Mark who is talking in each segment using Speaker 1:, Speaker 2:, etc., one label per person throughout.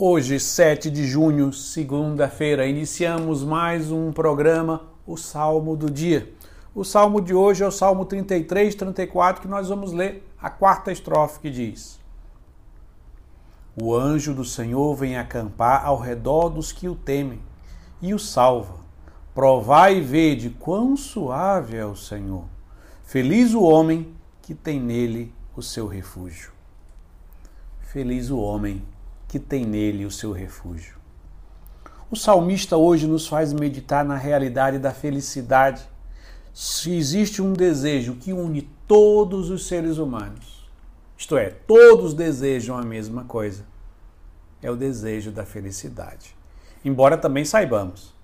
Speaker 1: Hoje, 7 de junho, segunda-feira, iniciamos mais um programa, o Salmo do Dia. O salmo de hoje é o Salmo 33, 34, que nós vamos ler a quarta estrofe que diz: O anjo do Senhor vem acampar ao redor dos que o temem e o salva. Provai e vede quão suave é o Senhor. Feliz o homem que tem nele o seu refúgio. Feliz o homem que tem nele o seu refúgio. O salmista hoje nos faz meditar na realidade da felicidade. Se existe um desejo que une todos os seres humanos, isto é, todos desejam a mesma coisa, é o desejo da felicidade. Embora também saibamos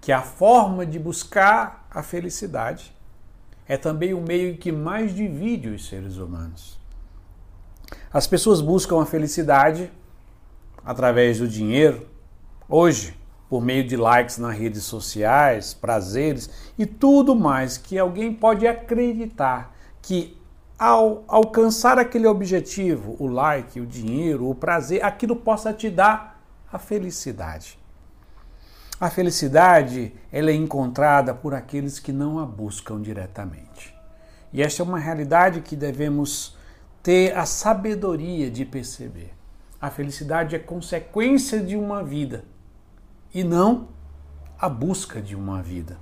Speaker 1: que a forma de buscar a felicidade é também o meio que mais divide os seres humanos. As pessoas buscam a felicidade através do dinheiro, hoje, por meio de likes nas redes sociais, prazeres e tudo mais que alguém pode acreditar que ao alcançar aquele objetivo, o like, o dinheiro, o prazer, aquilo possa te dar a felicidade. A felicidade ela é encontrada por aqueles que não a buscam diretamente. E esta é uma realidade que devemos ter a sabedoria de perceber. A felicidade é consequência de uma vida e não a busca de uma vida.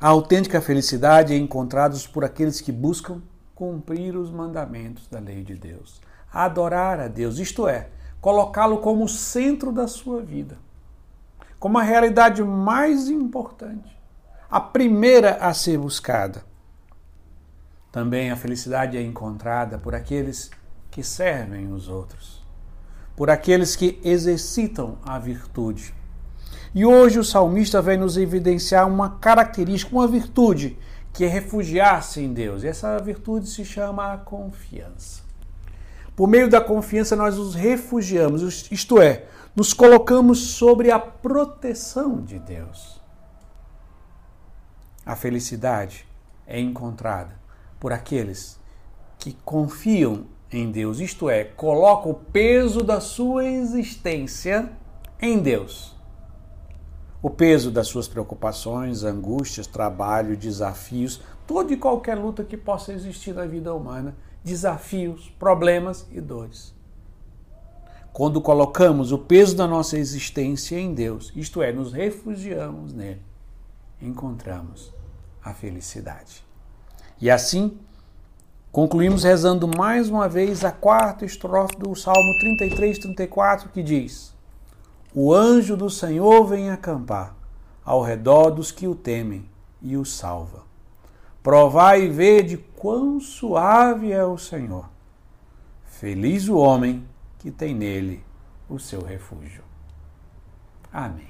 Speaker 1: A autêntica felicidade é encontrada por aqueles que buscam cumprir os mandamentos da lei de Deus, adorar a Deus, isto é, colocá-lo como centro da sua vida, como a realidade mais importante, a primeira a ser buscada. Também a felicidade é encontrada por aqueles que servem os outros, por aqueles que exercitam a virtude. E hoje o salmista vem nos evidenciar uma característica, uma virtude, que é refugiar-se em Deus. E essa virtude se chama a confiança. Por meio da confiança, nós nos refugiamos, isto é, nos colocamos sobre a proteção de Deus. A felicidade é encontrada por aqueles que confiam em Deus, isto é, coloca o peso da sua existência em Deus. O peso das suas preocupações, angústias, trabalho, desafios, toda e qualquer luta que possa existir na vida humana, desafios, problemas e dores. Quando colocamos o peso da nossa existência em Deus, isto é, nos refugiamos nele, encontramos a felicidade. E assim, Concluímos rezando mais uma vez a quarta estrofe do Salmo 33, 34, que diz: O anjo do Senhor vem acampar ao redor dos que o temem e o salva. Provai e vede quão suave é o Senhor. Feliz o homem que tem nele o seu refúgio. Amém.